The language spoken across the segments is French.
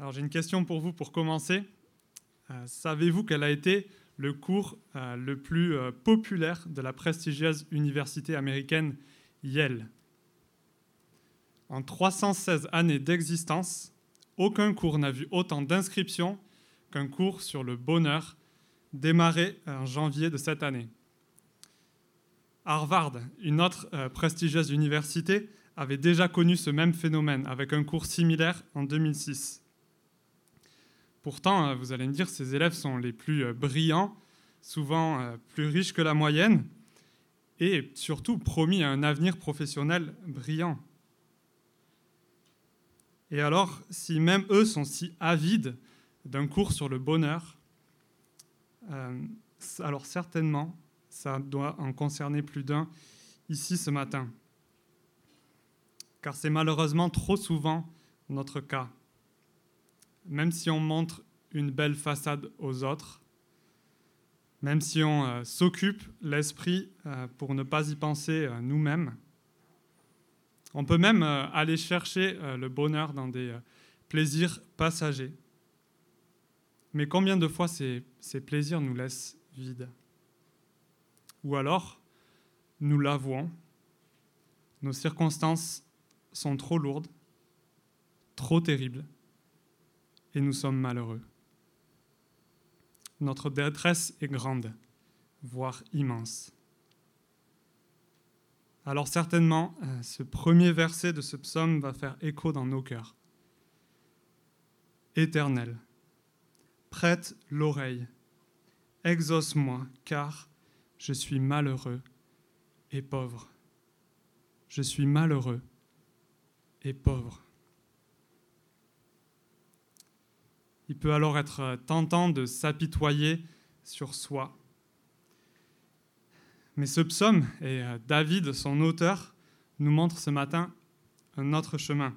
Alors j'ai une question pour vous pour commencer. Euh, Savez-vous quel a été le cours euh, le plus euh, populaire de la prestigieuse université américaine Yale? En 316 années d'existence, aucun cours n'a vu autant d'inscriptions qu'un cours sur le bonheur démarré en janvier de cette année. Harvard, une autre prestigieuse université, avait déjà connu ce même phénomène avec un cours similaire en 2006. Pourtant, euh, vous allez me dire, ces élèves sont les plus euh, brillants, souvent euh, plus riches que la moyenne, et surtout promis à un avenir professionnel brillant. Et alors, si même eux sont si avides d'un cours sur le bonheur, alors certainement, ça doit en concerner plus d'un ici ce matin. Car c'est malheureusement trop souvent notre cas. Même si on montre une belle façade aux autres, même si on euh, s'occupe l'esprit euh, pour ne pas y penser euh, nous-mêmes, on peut même aller chercher le bonheur dans des plaisirs passagers. Mais combien de fois ces, ces plaisirs nous laissent vides? Ou alors, nous l'avouons, nos circonstances sont trop lourdes, trop terribles, et nous sommes malheureux. Notre détresse est grande, voire immense. Alors certainement, euh, ce premier verset de ce psaume va faire écho dans nos cœurs. Éternel, prête l'oreille, exauce-moi, car je suis malheureux et pauvre. Je suis malheureux et pauvre. Il peut alors être tentant de s'apitoyer sur soi. Mais ce psaume, et David, son auteur, nous montre ce matin un autre chemin.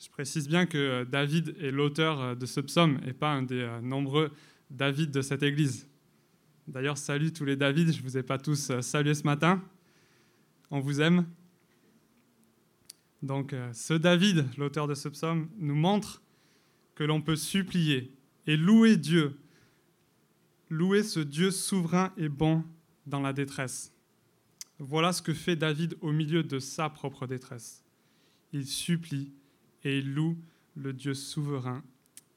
Je précise bien que David est l'auteur de ce psaume et pas un des nombreux David de cette église. D'ailleurs, salut tous les David, je ne vous ai pas tous salués ce matin. On vous aime. Donc, ce David, l'auteur de ce psaume, nous montre que l'on peut supplier et louer Dieu, louer ce Dieu souverain et bon dans la détresse. Voilà ce que fait David au milieu de sa propre détresse. Il supplie et il loue le Dieu souverain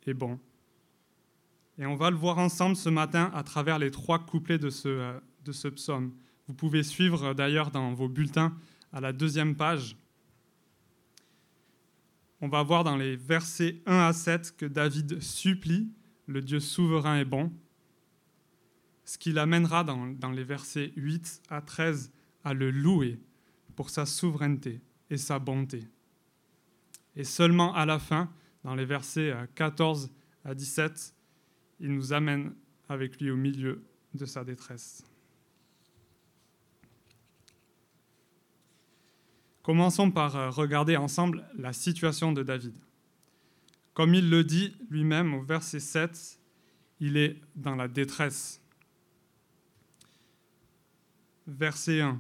et bon. Et on va le voir ensemble ce matin à travers les trois couplets de ce, de ce psaume. Vous pouvez suivre d'ailleurs dans vos bulletins à la deuxième page. On va voir dans les versets 1 à 7 que David supplie le Dieu souverain et bon, ce qui l'amènera dans, dans, les versets 8 à 13 à le louer pour sa souveraineté et sa bonté. Et seulement à la fin, dans les versets 14 à 17, il nous amène avec lui au milieu de sa détresse. Commençons par regarder ensemble la situation de David. Comme il le dit lui-même au verset 7, il est dans la détresse. Verset 1.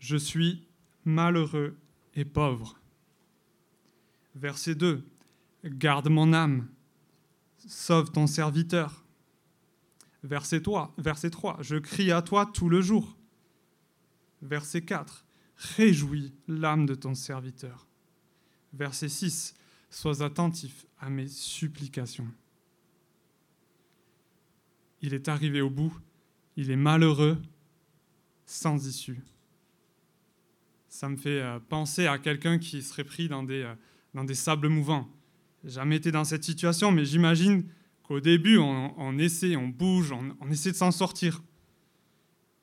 Je suis malheureux et pauvre. Verset 2. Garde mon âme, sauve ton serviteur. Verset 3, verset 3. Je crie à toi tout le jour. Verset 4. Réjouis l'âme de ton serviteur. Verset 6. Sois attentif à mes supplications. Il est arrivé au bout, il est malheureux, sans issue. Ça me fait penser à quelqu'un qui serait pris dans des, dans des sables mouvants. Jamais été dans cette situation, mais j'imagine qu'au début, on, essaie, on bouge, on essaie de s'en sortir.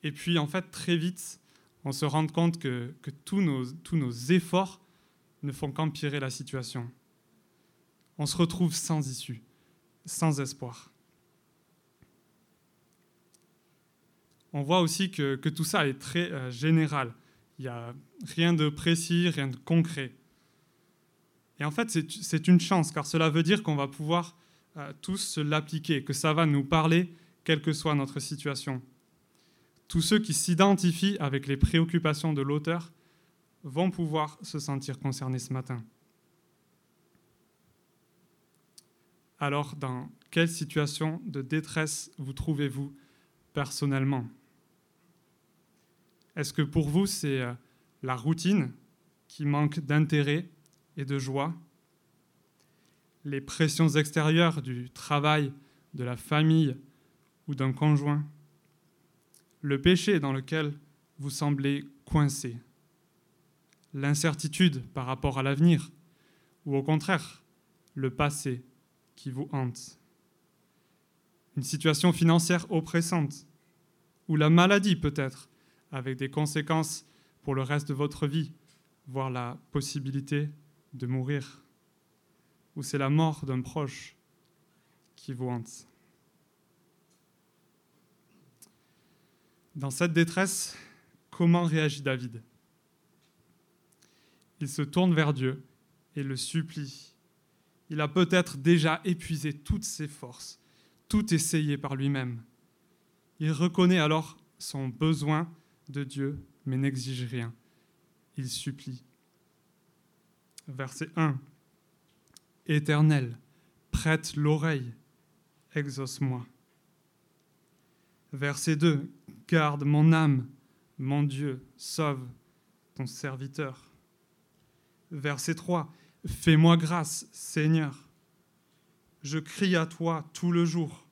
Et puis, en fait, très vite, on se rend compte que, que tous, nos, tous nos efforts ne font qu'empirer la situation. On se retrouve sans issue, sans espoir. On voit aussi que, que tout ça est très euh, général. Il n'y a rien de précis, rien de concret. Et en fait, c'est une chance, car cela veut dire qu'on va pouvoir euh, tous l'appliquer, que ça va nous parler, quelle que soit notre situation. Tous ceux qui s'identifient avec les préoccupations de l'auteur vont pouvoir se sentir concernés ce matin. alors dans quelle situation de détresse vous trouvez-vous personnellement? Est-ce que pour vous c'est euh, la routine qui manque d'intérêt et de joie? Les pressions extérieures du travail, de la famille ou d'un conjoint? Le péché dans lequel vous semblez coincé. L'incertitude par rapport à l'avenir Ou au contraire, le passé qui vous hante. Une situation financière oppressante Ou la maladie peut-être, avec des conséquences pour le reste de votre vie, voire la possibilité de mourir. Ou c'est la mort d'un proche qui vous hante Dans cette détresse, comment réagit David? Il se tourne vers Dieu et le supplie. Il a peut-être déjà épuisé toutes ses forces, tout essayé par lui-même. Il reconnaît alors son besoin de Dieu, mais n'exige rien. Il supplie. Verset 1. Éternel, prête l'oreille, exauce-moi. Verset 2. Garde mon âme, mon Dieu, sauve ton serviteur. Verset 3. Fais-moi grâce, Seigneur. Je crie à toi tout le jour.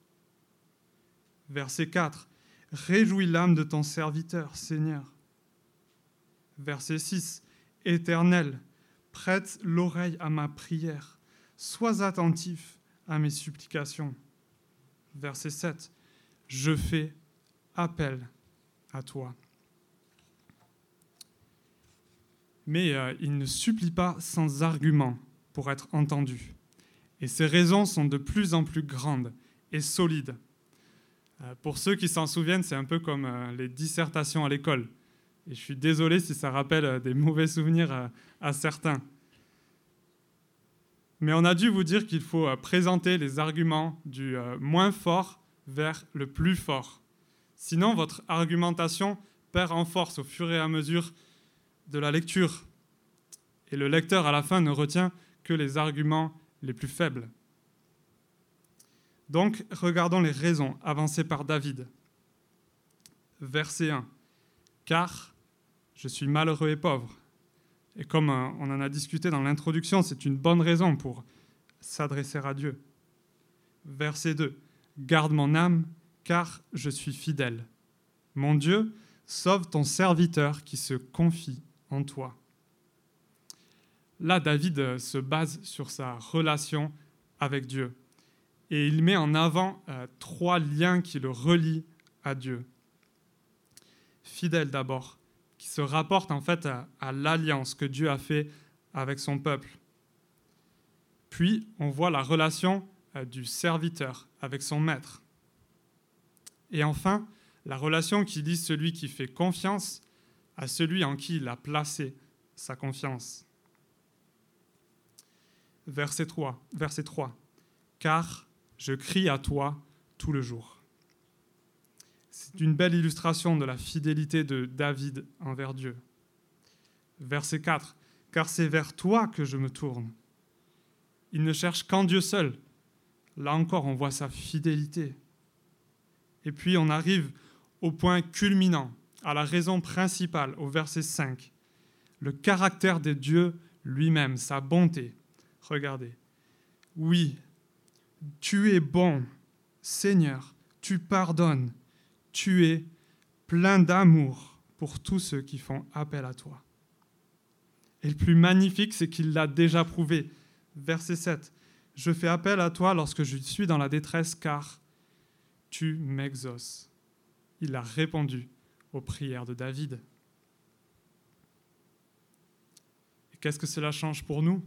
Verset 4. Réjouis l'âme de ton serviteur, Seigneur. Verset 6. Éternel, prête l'oreille à ma prière. Sois attentif à mes supplications. Verset 7. Je fais appel à toi. Mais euh, il ne supplie pas sans argument pour être entendu. Et ses raisons sont de plus en plus grandes et solides. Euh, pour ceux qui s'en souviennent, c'est un peu comme euh, les dissertations à l'école. Et je suis désolé si ça rappelle des mauvais souvenirs à certains. Mais on a dû vous dire qu'il faut présenter les arguments du moins fort vers le plus fort. Sinon, votre argumentation perd en force au fur et à mesure de la lecture. Et le lecteur, à la fin, ne retient que les arguments les plus faibles. Donc, regardons les raisons avancées par David. Verset 1. Car je suis malheureux et pauvre. Et comme euh, on en a discuté dans l'introduction, c'est une bonne raison pour s'adresser à Dieu. Verset 2. Garde mon âme car je suis fidèle. Mon Dieu, sauve ton serviteur qui se confie en toi. Là, David se base sur sa relation avec Dieu. Et il met en avant euh, trois liens qui le relient à Dieu. Fidèle d'abord, qui se rapporte en fait à l'alliance que Dieu a fait avec son peuple. Puis, on voit la relation euh, du serviteur avec son maître. Et enfin, la relation qui lie celui qui fait confiance à celui en qui il a placé sa confiance. Verset 3, verset 3. Car je crie à toi tout le jour. C'est une belle illustration de la fidélité de David envers Dieu. Verset 4. Car c'est vers toi que je me tourne. Il ne cherche qu'en Dieu seul. Là encore, on voit sa fidélité. Et puis on arrive au point culminant, à la raison principale, au verset 5. Le caractère de Dieu lui-même, sa bonté. Regardez. Oui, tu es bon, Seigneur, tu pardonnes, tu es plein d'amour pour tous ceux qui font appel à toi. Et le plus magnifique, c'est qu'il l'a déjà prouvé. Verset 7. Je fais appel à toi lorsque je suis dans la détresse, car tu m'exauces. Il a répondu aux prières de David. Et qu'est-ce que cela change pour nous?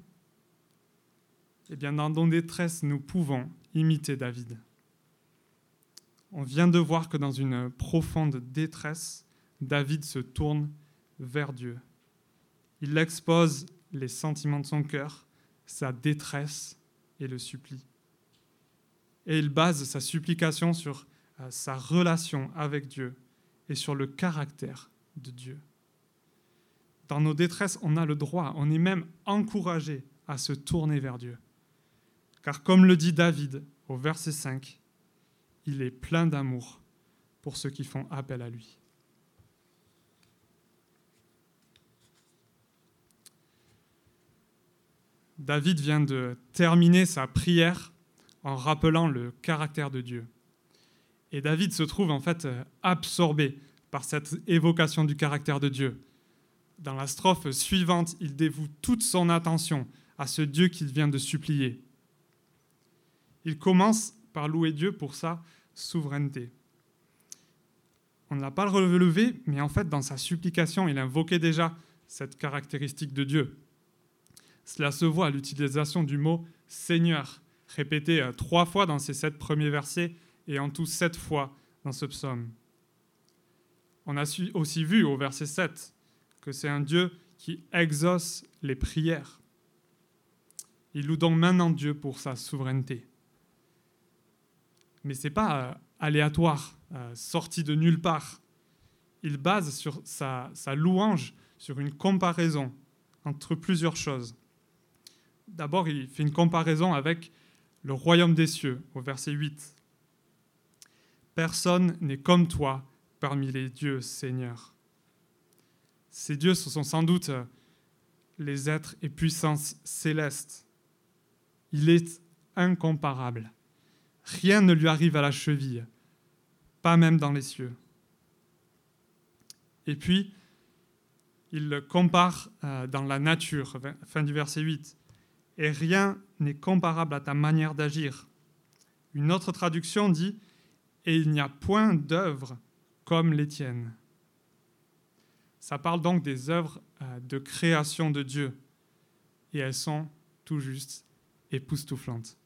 Eh bien, dans nos détresse, nous pouvons imiter David. On vient de voir que dans une profonde détresse, David se tourne vers Dieu. Il expose les sentiments de son cœur, sa détresse et le supplie et il base sa supplication sur euh, sa relation avec Dieu et sur le caractère de Dieu. Dans nos détresses, on a le droit, on est même encouragé à se tourner vers Dieu. Car comme le dit David au verset 5, il est plein d'amour pour ceux qui font appel à lui. David vient de terminer sa prière en rappelant le caractère de Dieu. Et David se trouve en fait absorbé par cette évocation du caractère de Dieu. Dans la strophe suivante, il dévoue toute son attention à ce Dieu qu'il vient de supplier. Il commence par louer Dieu pour sa souveraineté. On ne l'a pas relevé, mais en fait, dans sa supplication, il invoquait déjà cette caractéristique de Dieu. Cela se voit à l'utilisation du mot Seigneur, répété euh, trois fois dans ces sept premiers versets et en tout sept fois dans ce psaume. On a aussi vu au verset 7 que c'est un Dieu qui exauce les prières. Il loue donc maintenant Dieu pour sa souveraineté. Mais ce n'est pas euh, aléatoire, euh, sorti de nulle part. Il base sur sa, sa louange sur une comparaison entre plusieurs choses. D'abord, il fait une comparaison avec le royaume des cieux, au verset 8. Personne n'est comme toi parmi les dieux, Seigneur. Ces dieux, ce sont sans doute les êtres et puissances célestes. Il est incomparable. Rien ne lui arrive à la cheville, pas même dans les cieux. Et puis, il le compare euh, dans la nature, fin du verset 8 et rien n'est comparable à ta manière d'agir. Une autre traduction dit Et il n'y a point d'œuvre comme les tiennes. Ça parle donc des œuvres euh, de création de Dieu, et elles sont tout juste époustouflantes.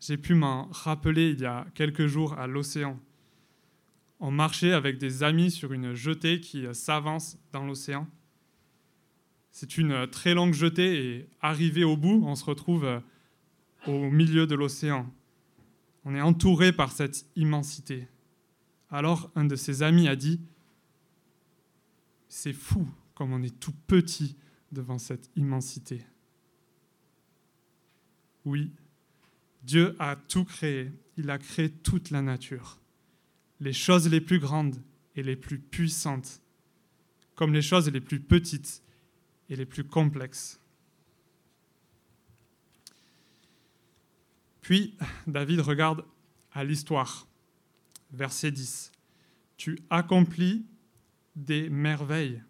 J'ai pu m'en rappeler il y a quelques jours à l'océan. On marchait avec des amis sur une jetée qui s'avance dans l'océan. C'est une euh, très longue jetée et arrivé au bout, on se retrouve euh, au milieu de l'océan. On est entouré par cette immensité. Alors un de ses amis a dit, c'est fou comme on est tout petit devant cette immensité. Oui, Dieu a tout créé, il a créé toute la nature, les choses les plus grandes et les plus puissantes, comme les choses les plus petites et les plus complexes. Puis David regarde à l'histoire, verset 10. Tu accomplis des merveilles.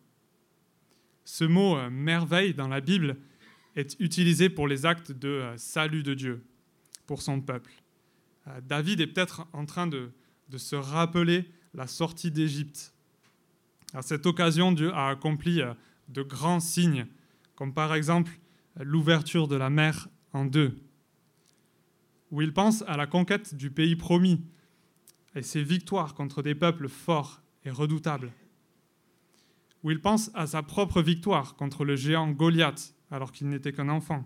Ce mot euh, merveille dans la Bible est utilisé pour les actes de euh, salut de Dieu pour son peuple. Euh, David est peut-être en train de, de, se rappeler la sortie d'Égypte. À cette occasion, Dieu a accompli de grands signes, comme par exemple l'ouverture de la mer en deux, où il pense à la conquête du pays promis et ses victoires contre des peuples forts et redoutables, où il pense à sa propre victoire contre le géant Goliath alors qu'il n'était qu'un enfant.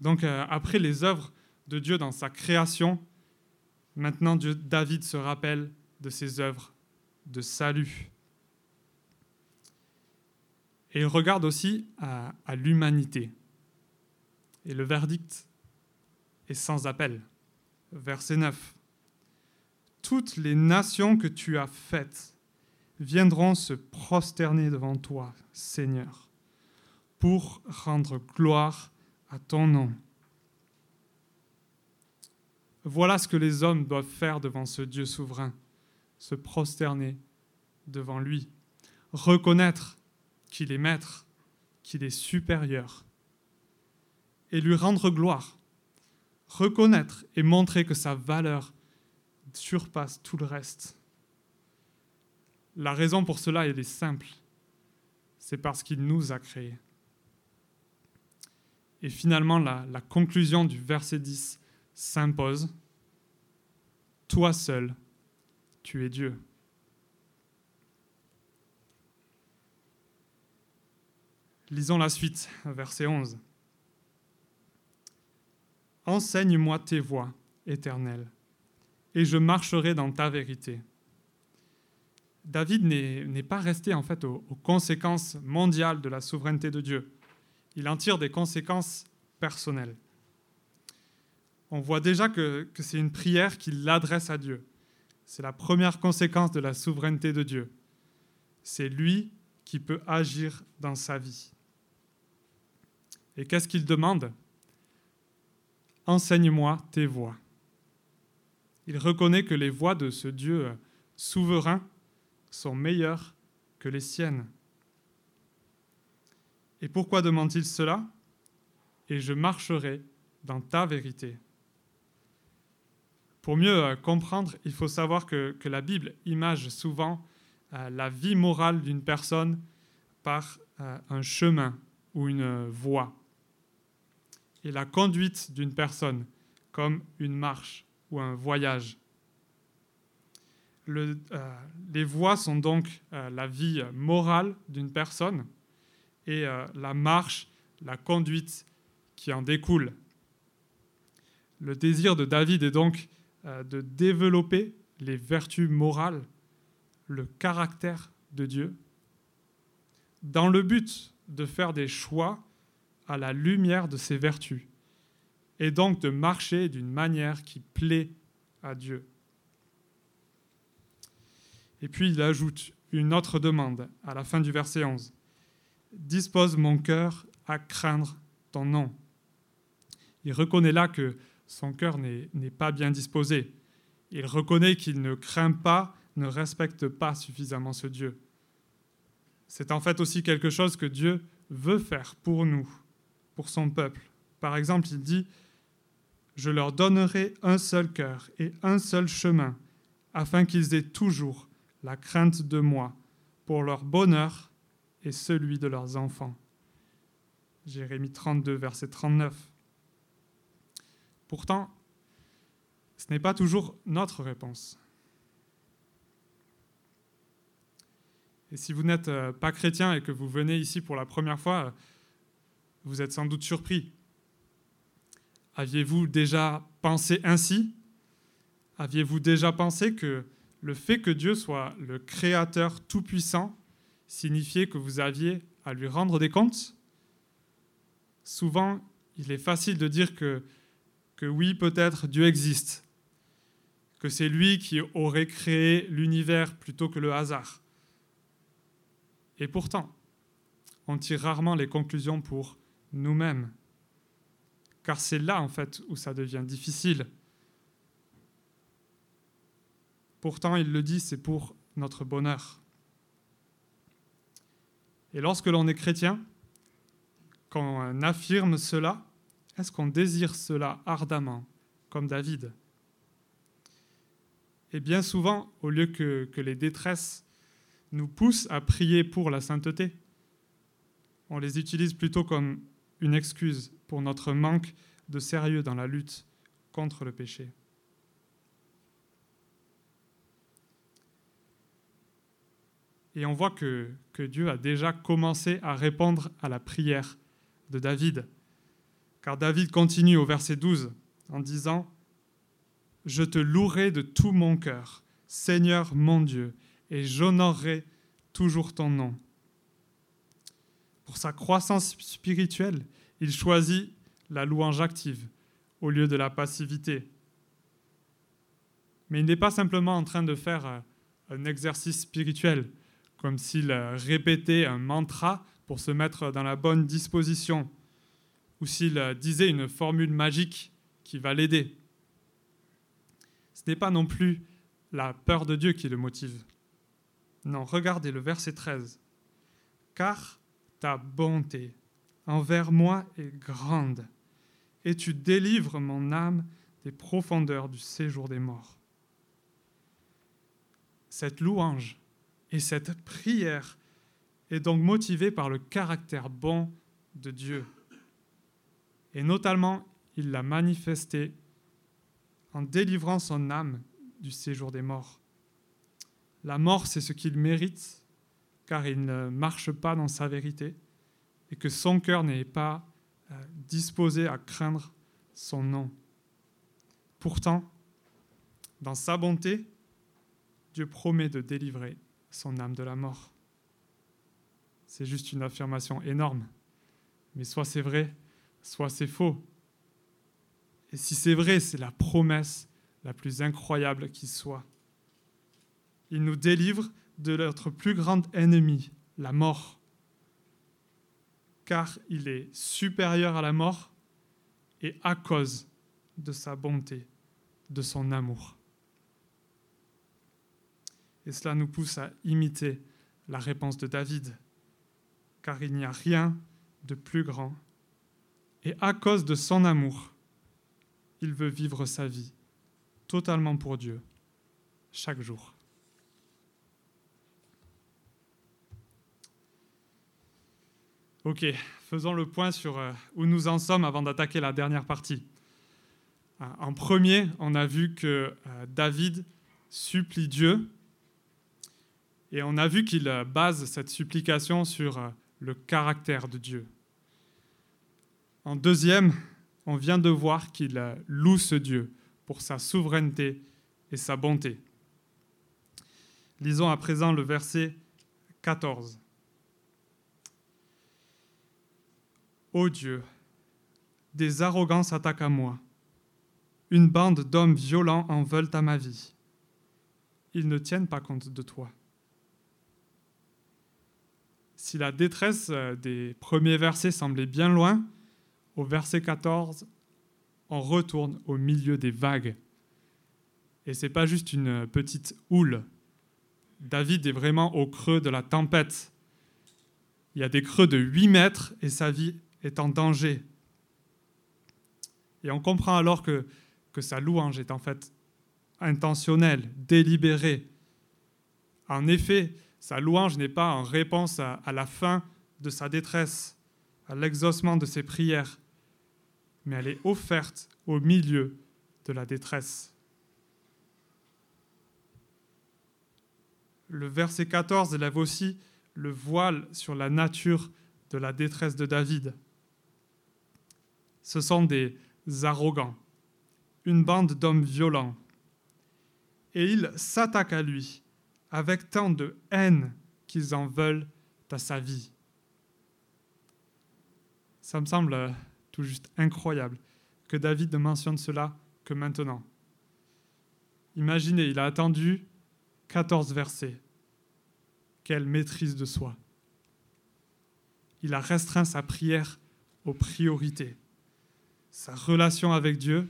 Donc euh, après les œuvres de Dieu dans sa création, maintenant David se rappelle de ses œuvres de salut. Et il regarde aussi à, l'humanité. Et le verdict est sans appel. Verset 9. Toutes les nations que tu as faites viendront se prosterner devant toi, Seigneur, pour rendre gloire à ton nom. Voilà ce que les hommes doivent faire devant ce Dieu souverain, se prosterner devant lui, reconnaître qu'il est maître, qu'il est supérieur, et lui rendre gloire, reconnaître et montrer que sa valeur surpasse tout le reste. La raison pour cela, elle est simple, c'est parce qu'il nous a créés. Et finalement, la, conclusion du verset 10 s'impose. Toi seul, tu es Dieu. Lisons la suite, verset 11. Enseigne-moi tes voies, éternelles, et je marcherai dans ta vérité. David n'est pas resté en fait aux, conséquences mondiales de la souveraineté de Dieu. Il en tire des conséquences personnel. On voit déjà que, que c'est une prière qu'il adresse à Dieu. C'est la première conséquence de la souveraineté de Dieu. C'est lui qui peut agir dans sa vie. Et qu'est-ce qu'il demande? Enseigne-moi tes voies. Il reconnaît que les voies de ce Dieu souverain sont meilleures que les siennes. Et pourquoi demande-t-il cela? Et je marcherai dans ta vérité. Pour mieux euh, comprendre, il faut savoir que, que la Bible image souvent euh, la vie morale d'une personne par euh, un chemin ou une voie. Et la conduite d'une personne comme une marche ou un voyage. Le, les voies sont donc la vie morale d'une personne et la marche, la conduite qui en découle. Le désir de David est donc euh, de développer les vertus morales, le caractère de Dieu, dans le but de faire des choix à la lumière de ces vertus, et donc de marcher d'une manière qui plaît à Dieu. Et puis il ajoute une autre demande à la fin du verset 11. Dispose mon cœur à craindre ton nom. Il reconnaît là que son cœur n'est pas bien disposé. Il reconnaît qu'il ne craint pas, ne respecte pas suffisamment ce Dieu. C'est en fait aussi quelque chose que Dieu veut faire pour nous, pour son peuple. Par exemple, il dit, Je leur donnerai un seul cœur et un seul chemin, afin qu'ils aient toujours la crainte de moi, pour leur bonheur et celui de leurs enfants. Jérémie 32, verset 39. Pourtant, ce n'est pas toujours notre réponse. Et si vous n'êtes euh, pas chrétien et que vous venez ici pour la première fois, euh, vous êtes sans doute surpris. Aviez-vous déjà pensé ainsi? Aviez-vous déjà pensé que le fait que Dieu soit le Créateur tout-puissant signifiait que vous aviez à lui rendre des comptes? Souvent, il est facile de dire que que oui, peut-être Dieu existe, que c'est lui qui aurait créé l'univers plutôt que le hasard. Et pourtant, on tire rarement les conclusions pour nous-mêmes, car c'est là en fait où ça devient difficile. Pourtant, il le dit, c'est pour notre bonheur. Et lorsque l'on est chrétien, quand on affirme cela, est-ce qu'on désire cela ardemment, comme David? Et bien souvent, au lieu que, que les détresses nous poussent à prier pour la sainteté, on les utilise plutôt comme une excuse pour notre manque de sérieux dans la lutte contre le péché. Et on voit que, Dieu a déjà commencé à répondre à la prière de David. Car David continue au verset 12 en disant, Je te louerai de tout mon cœur, Seigneur mon Dieu, et j'honorerai toujours ton nom. Pour sa croissance spirituelle, il choisit la louange active au lieu de la passivité. Mais il n'est pas simplement en train de faire euh, un exercice spirituel, comme s'il euh, répétait un mantra pour se mettre dans la bonne disposition ou s'il euh, disait une formule magique qui va l'aider. Ce n'est pas non plus la peur de Dieu qui le motive. Non, regardez le verset 13. Car ta bonté envers moi est grande, et tu délivres mon âme des profondeurs du séjour des morts. Cette louange et cette prière est donc motivée par le caractère bon de Dieu. Et notamment, il l'a manifesté en délivrant son âme du séjour des morts. La mort, c'est ce qu'il mérite, car il ne marche pas dans sa vérité, et que son cœur n'est pas euh, disposé à craindre son nom. Pourtant, dans sa bonté, Dieu promet de délivrer son âme de la mort. C'est juste une affirmation énorme. Mais soit c'est vrai, soit c'est faux. Et si c'est vrai, c'est la promesse la plus incroyable qui soit. Il nous délivre de notre plus grand ennemi, la mort. Car il est supérieur à la mort et à cause de sa bonté, de son amour. Et cela nous pousse à imiter la réponse de David, car il n'y a rien de plus grand. Et à cause de son amour, il veut vivre sa vie totalement pour Dieu, chaque jour. Ok, faisons le point sur euh, où nous en sommes avant d'attaquer la dernière partie. Euh, en premier, on a vu que euh, David supplie Dieu et on a vu qu'il base cette supplication sur le caractère de Dieu. En deuxième, on vient de voir qu'il loue ce Dieu pour sa souveraineté et sa bonté. Lisons à présent le verset 14. Ô Dieu, des arrogances attaquent à moi. Une bande d'hommes violents en veulent à ma vie. Ils ne tiennent pas compte de toi. Si la détresse euh, des premiers versets semblait bien loin, au verset 14, on retourne au milieu des vagues. Et ce n'est pas juste une petite houle. David est vraiment au creux de la tempête. Il y a des creux de 8 mètres et sa vie est en danger. Et on comprend alors que, que sa louange est en fait intentionnelle, délibérée. En effet, sa louange n'est pas en réponse à, à la fin de sa détresse, à l'exaucement de ses prières, mais elle est offerte au milieu de la détresse. Le verset 14 élève aussi le voile sur la nature de la détresse de David. Ce sont des arrogants, une bande d'hommes violents, et ils s'attaquent à lui avec tant de haine qu'ils en veulent à sa vie. Ça me semble tout juste incroyable que David ne mentionne cela que maintenant. Imaginez, il a attendu 14 versets. Quelle maîtrise de soi. Il a restreint sa prière aux priorités, sa relation avec Dieu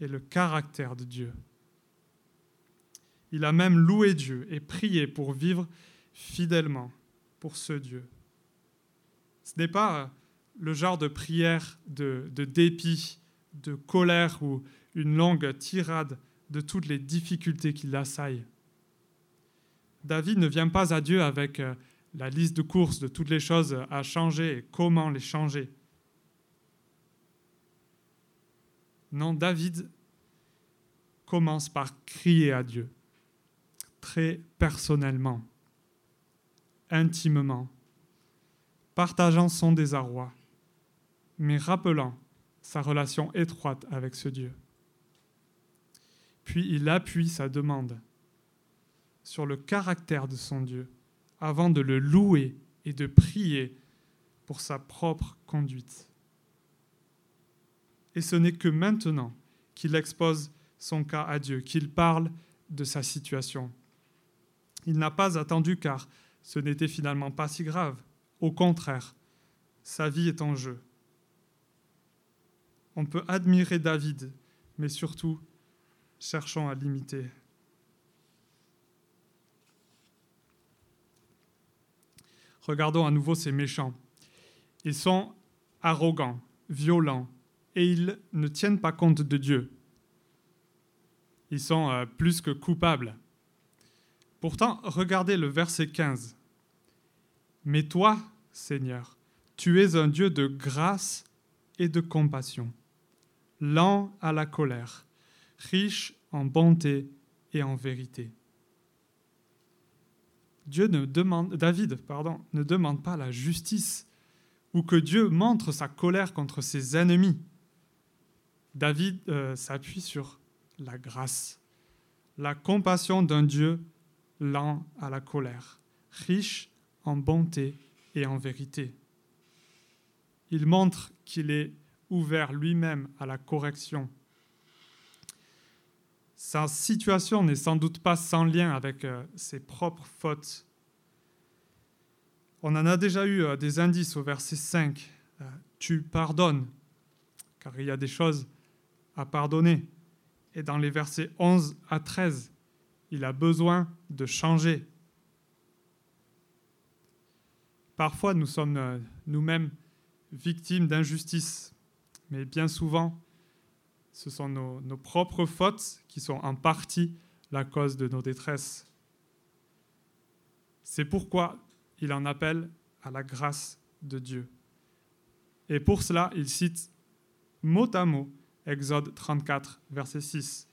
et le caractère de Dieu. Il a même loué Dieu et prié pour vivre fidèlement pour ce Dieu. Ce n'est pas le genre de prière de, dépit, de colère ou une longue tirade de toutes les difficultés qui l'assaillent. David ne vient pas à Dieu avec euh, la liste de courses de toutes les choses à changer et comment les changer. Non, David commence par crier à Dieu, très personnellement, intimement, partageant son désarroi mais rappelant sa relation étroite avec ce Dieu. Puis il appuie sa demande sur le caractère de son Dieu avant de le louer et de prier pour sa propre conduite. Et ce n'est que maintenant qu'il expose son cas à Dieu, qu'il parle de sa situation. Il n'a pas attendu car ce n'était finalement pas si grave. Au contraire, sa vie est en jeu on peut admirer David, mais surtout, cherchons à l'imiter. Regardons à nouveau ces méchants. Ils sont arrogants, violents, et ils ne tiennent pas compte de Dieu. Ils sont euh, plus que coupables. Pourtant, regardez le verset 15. Mais toi, Seigneur, tu es un Dieu de grâce et de compassion lent à la colère, riche en bonté et en vérité. Dieu ne demande, David pardon, ne demande pas la justice ou que Dieu montre sa colère contre ses ennemis. David euh, s'appuie sur la grâce, la compassion d'un Dieu lent à la colère, riche en bonté et en vérité. Il montre qu'il est ouvert lui-même à la correction. Sa situation n'est sans doute pas sans lien avec euh, ses propres fautes. On en a déjà eu euh, des indices au verset 5. Euh, tu pardonnes, car il y a des choses à pardonner. Et dans les versets 11 à 13, il a besoin de changer. Parfois, nous sommes nous-mêmes victimes d'injustice, mais bien souvent, ce sont nos, nos, propres fautes qui sont en partie la cause de nos détresses. C'est pourquoi il en appelle à la grâce de Dieu. Et pour cela, il cite mot à mot Exode 34, verset 6.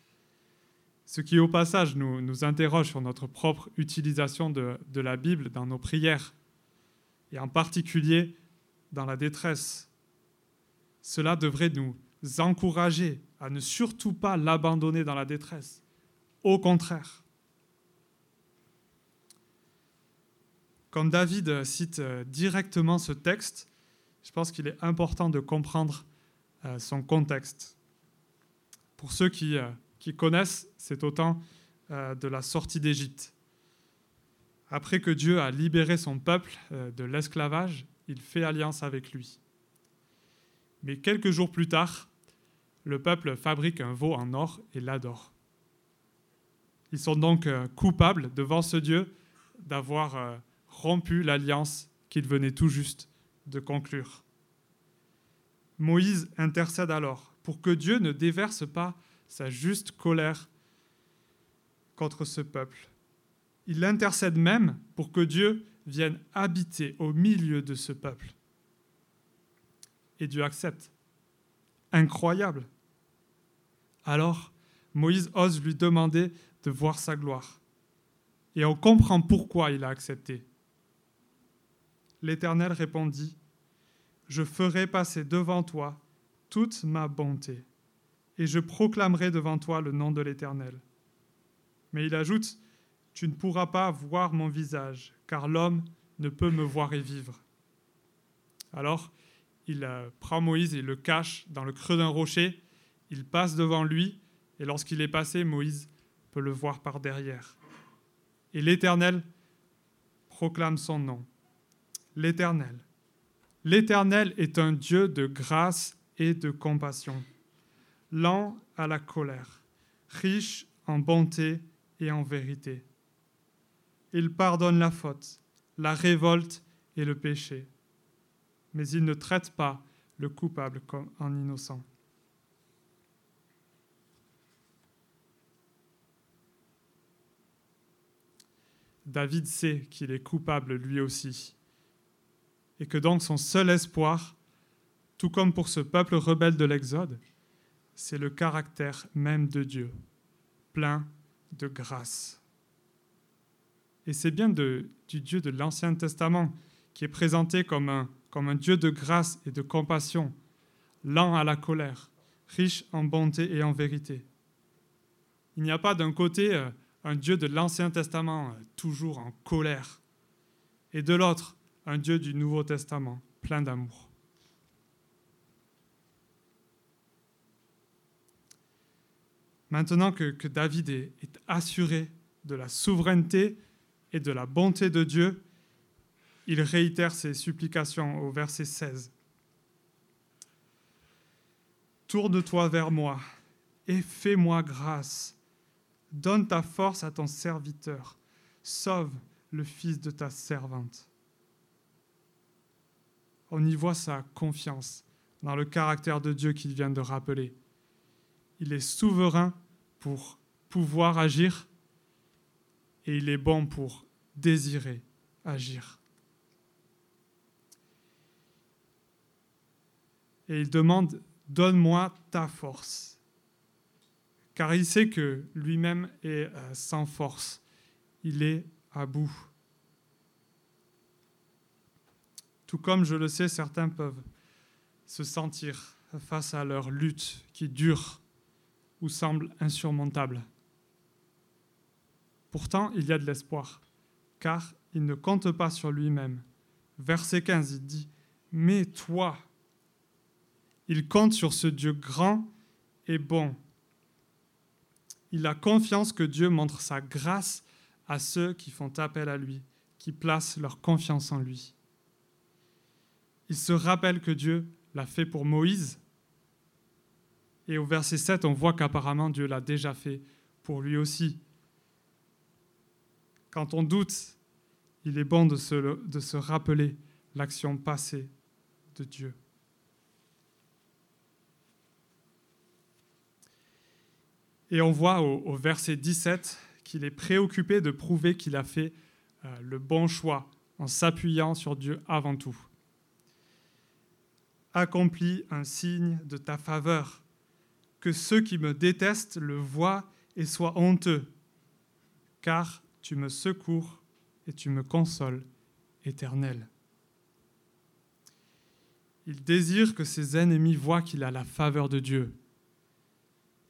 Ce qui au passage nous, interroge sur notre propre utilisation de, de la Bible dans nos prières, et en particulier dans la détresse. Cela devrait nous encourager à ne surtout pas l'abandonner dans la détresse. Au contraire. Quand David cite directement ce texte, je pense qu'il est important de comprendre euh, son contexte. Pour ceux qui, euh, qui connaissent, c'est au temps euh, de la sortie d'Égypte. Après que Dieu a libéré son peuple de l'esclavage, il fait alliance avec lui. Mais quelques jours plus tard, le peuple fabrique un veau en or et l'adore. Ils sont donc coupables devant ce Dieu d'avoir rompu l'alliance qu'ils venaient tout juste de conclure. Moïse intercède alors pour que Dieu ne déverse pas sa juste colère contre ce peuple. Il intercède même pour que Dieu vienne habiter au milieu de ce peuple. Et Dieu accepte. Incroyable. Alors, Moïse ose lui demander de voir sa gloire. Et on comprend pourquoi il a accepté. L'Éternel répondit, Je ferai passer devant toi toute ma bonté, et je proclamerai devant toi le nom de l'Éternel. Mais il ajoute, Tu ne pourras pas voir mon visage, car l'homme ne peut me voir et vivre. Alors, il euh, prend Moïse et le cache dans le creux d'un rocher, il passe devant lui, et lorsqu'il est passé, Moïse peut le voir par derrière. Et l'Éternel proclame son nom l'Éternel. L'Éternel est un Dieu de grâce et de compassion, lent à la colère, riche en bonté et en vérité. Il pardonne la faute, la révolte et le péché, mais il ne traite pas le coupable comme un innocent. David sait qu'il est coupable lui aussi et que donc son seul espoir, tout comme pour ce peuple rebelle de l'Exode, c'est le caractère même de Dieu, plein de grâce. Et c'est bien du Dieu de l'Ancien Testament qui est présenté comme un, comme un Dieu de grâce et de compassion, lent à la colère, riche en bonté et en vérité. Il n'y a pas d'un côté euh, un Dieu de l'Ancien Testament euh, toujours en colère, et de l'autre un Dieu du Nouveau Testament, plein d'amour. Maintenant que, David est, assuré de la souveraineté et de la bonté de Dieu, il réitère ses supplications au verset 16. Tourne-toi vers moi et fais-moi grâce. Donne ta force à ton serviteur. Sauve le fils de ta servante on y voit sa confiance dans le caractère de Dieu qu'il vient de rappeler. Il est souverain pour pouvoir agir et il est bon pour désirer agir. Et il demande, donne-moi ta force. Car il sait que lui-même est euh, sans force. Il est à bout. Tout comme je le sais, certains peuvent se sentir face à leur lutte qui dure ou semble insurmontable. Pourtant, il y a de l'espoir, car il ne compte pas sur lui-même. Verset 15, il dit, Mais toi, Il compte sur ce Dieu grand et bon. Il a confiance que Dieu montre sa grâce à ceux qui font appel à lui, qui placent leur confiance en lui. Il se rappelle que Dieu l'a fait pour Moïse. Et au verset 7, on voit qu'apparemment Dieu l'a déjà fait pour lui aussi. Quand on doute, il est bon de se, rappeler l'action passée de Dieu. Et on voit au, verset 17 qu'il est préoccupé de prouver qu'il a fait euh, le bon choix en s'appuyant sur Dieu avant tout. Accomplis un signe de ta faveur, que ceux qui me détestent le voient et soient honteux, car tu me secours et tu me consoles, éternel. Il désire que ses ennemis voient qu'il a la faveur de Dieu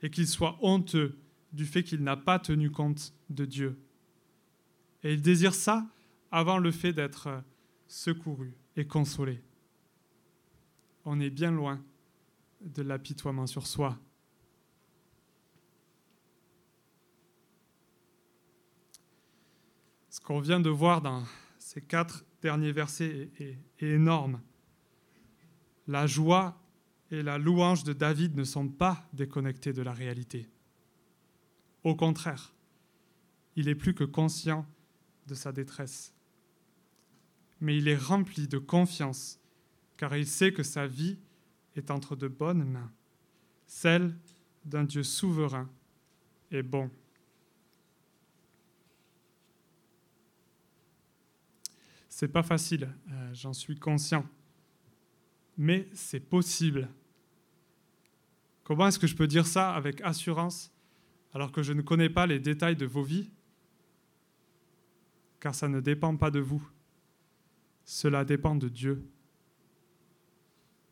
et qu'il soit honteux du fait qu'il n'a pas tenu compte de Dieu. Et il désire ça avant le fait d'être secouru et consolé. On est bien loin de l'apitoiement sur soi. Qu'on vient de voir dans ces quatre derniers versets est, énorme. La joie et la louange de David ne sont pas déconnectés de la réalité. Au contraire, il est plus que conscient de sa détresse. Mais il est rempli de confiance, car il sait que sa vie est entre de bonnes mains, celle d'un Dieu souverain et bon. C'est pas facile, euh, j'en suis conscient mais c'est possible. Comment est-ce que je peux dire ça avec assurance alors que je ne connais pas les détails de vos vies? Car ça ne dépend pas de vous. Cela dépend de Dieu.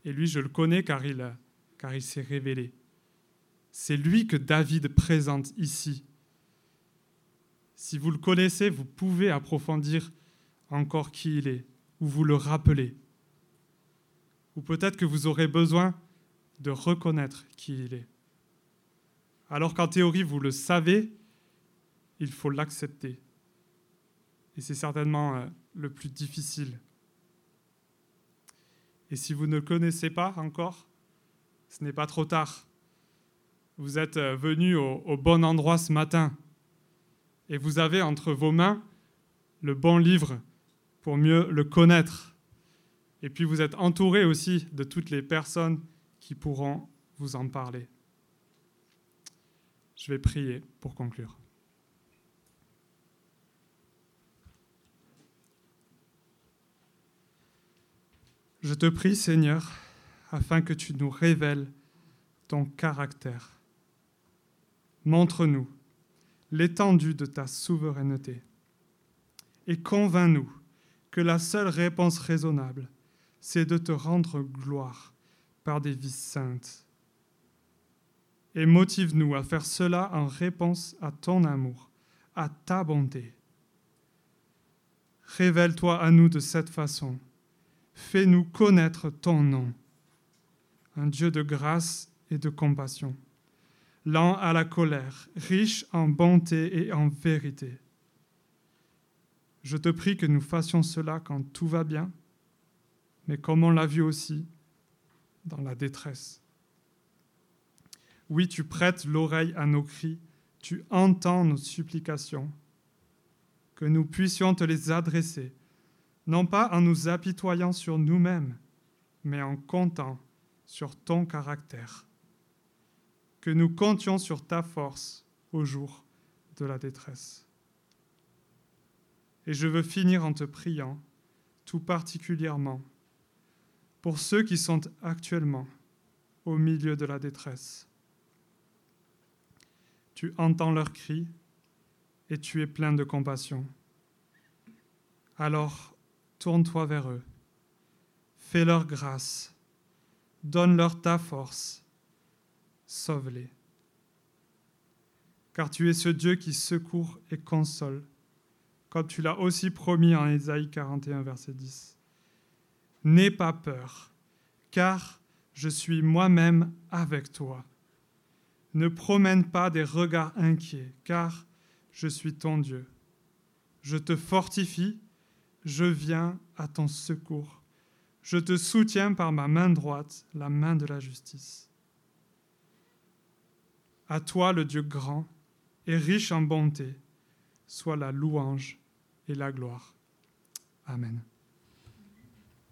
Et lui, je le connais car il, car il s'est révélé. C'est lui que David présente ici. Si vous le connaissez, vous pouvez approfondir encore qui il est, ou vous le rappeler ou peut-être que vous aurez besoin de reconnaître qui il est. Alors qu'en théorie, vous le savez, il faut l'accepter. Et c'est certainement euh, le plus difficile. Et si vous ne le connaissez pas encore, ce n'est pas trop tard. Vous êtes euh, venu au, bon endroit ce matin et vous avez entre vos mains le bon livre pour mieux le connaître. Et puis vous êtes entouré aussi de toutes les personnes qui pourront vous en parler. Je vais prier pour conclure. Je te prie, Seigneur, afin que tu nous révèles ton caractère. Montre-nous l'étendue de ta souveraineté et convainc-nous que la seule réponse raisonnable c'est de te rendre gloire par des vies saintes. Et motive-nous à faire cela en réponse à ton amour, à ta bonté. Révèle-toi à nous de cette façon. Fais-nous connaître ton nom, un Dieu de grâce et de compassion, lent à la colère, riche en bonté et en vérité. Je te prie que nous fassions cela quand tout va bien mais comme on l'a vu aussi dans la détresse. Oui, tu prêtes l'oreille à nos cris, tu entends nos supplications, que nous puissions te les adresser, non pas en nous apitoyant sur nous-mêmes, mais en comptant sur ton caractère, que nous comptions sur ta force au jour de la détresse. Et je veux finir en te priant, tout particulièrement pour ceux qui sont actuellement au milieu de la détresse. Tu entends leurs cris et tu es plein de compassion. Alors tourne-toi vers eux, fais-leur grâce, donne-leur ta force, sauve-les. Car tu es ce Dieu qui secourt et console, comme tu l'as aussi promis en Ésaïe 41, verset 10. N'aie pas peur, car je suis moi-même avec toi. Ne promène pas des regards inquiets, car je suis ton Dieu. Je te fortifie, je viens à ton secours. Je te soutiens par ma main droite, la main de la justice. À toi, le Dieu grand et riche en bonté, soit la louange et la gloire. Amen.